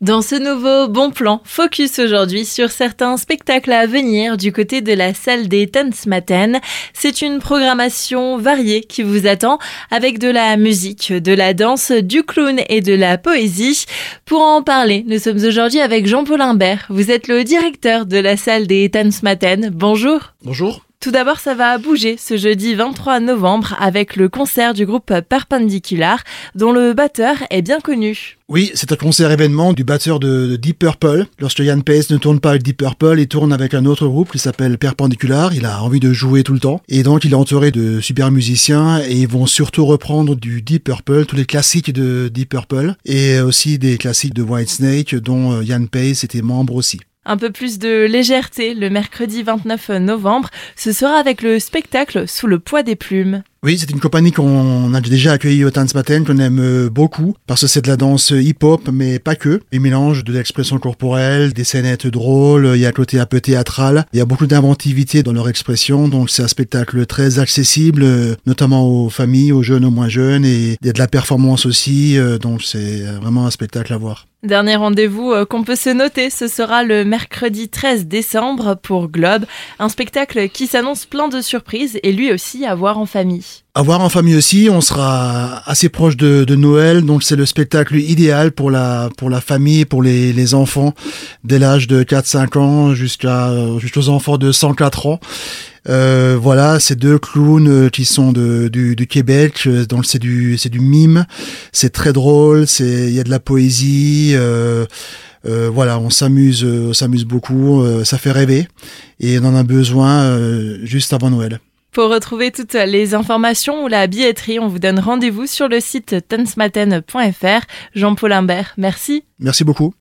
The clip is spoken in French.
Dans ce nouveau bon plan, focus aujourd'hui sur certains spectacles à venir du côté de la salle des Tanzmatten. C'est une programmation variée qui vous attend avec de la musique, de la danse, du clown et de la poésie. Pour en parler, nous sommes aujourd'hui avec Jean-Paul Imbert. Vous êtes le directeur de la salle des Tanzmatten. Bonjour. Bonjour. Tout d'abord, ça va bouger ce jeudi 23 novembre avec le concert du groupe Perpendicular, dont le batteur est bien connu. Oui, c'est un concert événement du batteur de, Deep Purple. Lorsque Yann Pace ne tourne pas avec Deep Purple, il tourne avec un autre groupe qui s'appelle Perpendicular. Il a envie de jouer tout le temps. Et donc, il est entouré de super musiciens et ils vont surtout reprendre du Deep Purple, tous les classiques de Deep Purple et aussi des classiques de Whitesnake dont Yann Pace était membre aussi un peu plus de légèreté le mercredi 29 novembre. Ce sera avec le spectacle Sous le poids des plumes. Oui, c'est une compagnie qu'on a déjà accueillie au Tanzmatten, qu'on aime beaucoup, parce que c'est de la danse hip-hop, mais pas que. Ils mélangent de l'expression corporelle, des scénettes drôles, il y a un côté un peu théâtral, il y a beaucoup d'inventivité dans leur expression, donc c'est un spectacle très accessible, notamment aux familles, aux jeunes, aux moins jeunes, et il y a de la performance aussi, euh, donc c'est vraiment un spectacle à voir. Dernier rendez-vous euh, qu'on peut se noter, ce sera le mercredi 13 décembre pour Globe, un spectacle qui s'annonce plein de surprises et lui aussi à voir en famille. À voir en famille aussi, on sera assez proche de, Noël, donc c'est le spectacle idéal pour la, pour la famille, pour les, les enfants, dès l'âge de 4-5 ans jusqu'à jusqu'aux enfants de 104 ans. Euh, voilà, ces deux clowns euh, qui sont de, du, du Québec, euh, donc c'est du, c'est du mime, c'est très drôle, c'est, il y a de la poésie. Euh, euh, voilà, on s'amuse, on s'amuse beaucoup, ça fait rêver et on en a besoin juste avant Noël. Pour retrouver toutes les informations ou la billetterie, on vous donne rendez-vous sur le site tensmaten.fr. Jean-Paul Imbert, merci. Merci beaucoup.